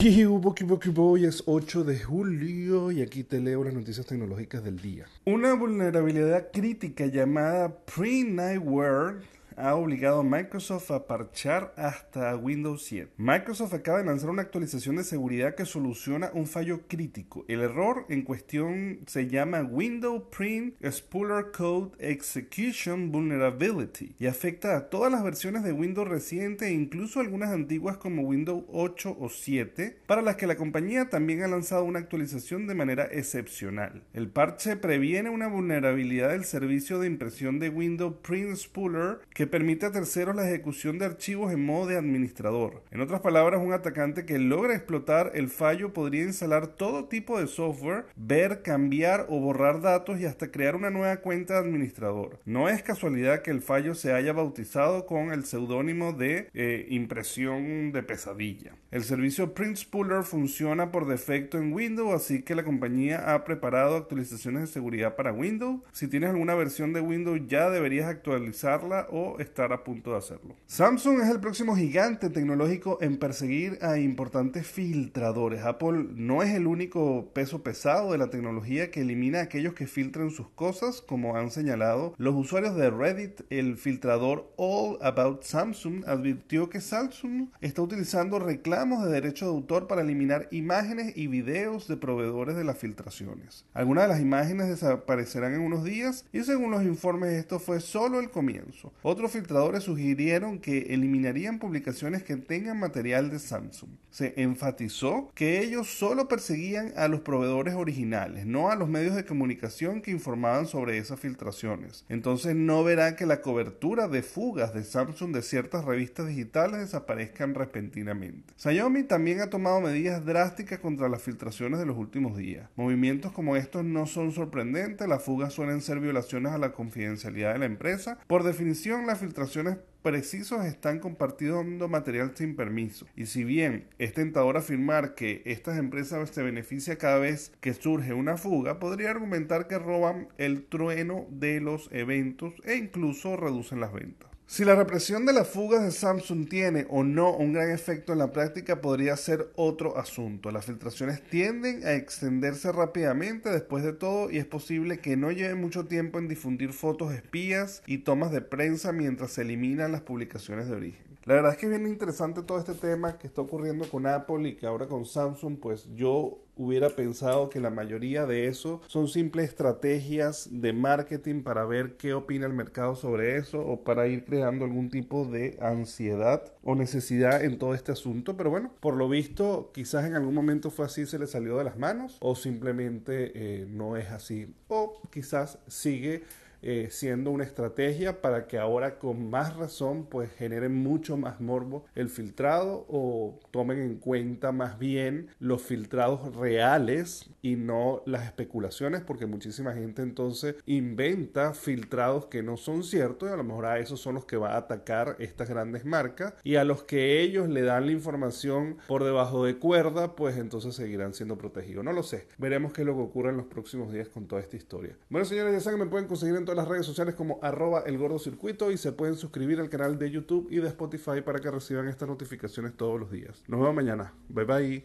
Y hubo hoy es 8 de julio y aquí te leo las noticias tecnológicas del día. Una vulnerabilidad crítica llamada Pre-Nightware ha obligado a Microsoft a parchar hasta Windows 7. Microsoft acaba de lanzar una actualización de seguridad que soluciona un fallo crítico. El error en cuestión se llama Windows Print Spooler Code Execution Vulnerability y afecta a todas las versiones de Windows recientes e incluso algunas antiguas como Windows 8 o 7, para las que la compañía también ha lanzado una actualización de manera excepcional. El parche previene una vulnerabilidad del servicio de impresión de Windows Print Spooler que permite a terceros la ejecución de archivos en modo de administrador. En otras palabras, un atacante que logra explotar el fallo podría instalar todo tipo de software, ver, cambiar o borrar datos y hasta crear una nueva cuenta de administrador. No es casualidad que el fallo se haya bautizado con el seudónimo de eh, impresión de pesadilla. El servicio Print Spooler funciona por defecto en Windows, así que la compañía ha preparado actualizaciones de seguridad para Windows. Si tienes alguna versión de Windows ya deberías actualizarla o estar a punto de hacerlo. Samsung es el próximo gigante tecnológico en perseguir a importantes filtradores. Apple no es el único peso pesado de la tecnología que elimina a aquellos que filtran sus cosas, como han señalado los usuarios de Reddit. El filtrador All About Samsung advirtió que Samsung está utilizando reclamos de derecho de autor para eliminar imágenes y videos de proveedores de las filtraciones. Algunas de las imágenes desaparecerán en unos días y según los informes esto fue solo el comienzo. Otros filtradores sugirieron que eliminarían publicaciones que tengan material de Samsung. Se enfatizó que ellos solo perseguían a los proveedores originales, no a los medios de comunicación que informaban sobre esas filtraciones. Entonces no verá que la cobertura de fugas de Samsung de ciertas revistas digitales desaparezcan repentinamente. Xiaomi también ha tomado medidas drásticas contra las filtraciones de los últimos días. Movimientos como estos no son sorprendentes, las fugas suelen ser violaciones a la confidencialidad de la empresa. Por definición, las filtraciones precisos están compartiendo material sin permiso. Y si bien es tentador afirmar que estas empresas se benefician cada vez que surge una fuga, podría argumentar que roban el trueno de los eventos e incluso reducen las ventas. Si la represión de las fugas de Samsung tiene o no un gran efecto en la práctica podría ser otro asunto. Las filtraciones tienden a extenderse rápidamente después de todo y es posible que no lleve mucho tiempo en difundir fotos espías y tomas de prensa mientras se eliminan las publicaciones de origen. La verdad es que es bien interesante todo este tema que está ocurriendo con Apple y que ahora con Samsung, pues yo hubiera pensado que la mayoría de eso son simples estrategias de marketing para ver qué opina el mercado sobre eso o para ir creando algún tipo de ansiedad o necesidad en todo este asunto. Pero bueno, por lo visto, quizás en algún momento fue así, se le salió de las manos o simplemente eh, no es así o quizás sigue eh, siendo una estrategia para que ahora con más razón pues generen mucho más morbo el filtrado o tomen en cuenta más bien los filtrados reales y no las especulaciones porque muchísima gente entonces inventa filtrados que no son ciertos y a lo mejor a esos son los que va a atacar estas grandes marcas y a los que ellos le dan la información por debajo de cuerda pues entonces seguirán siendo protegidos. No lo sé, veremos qué es lo que ocurre en los próximos días con toda esta historia. Bueno señores, ya saben que me pueden conseguir en todas las redes sociales como arroba el gordo circuito y se pueden suscribir al canal de YouTube y de Spotify para que reciban estas notificaciones todos los días. Nos vemos mañana. Bye bye.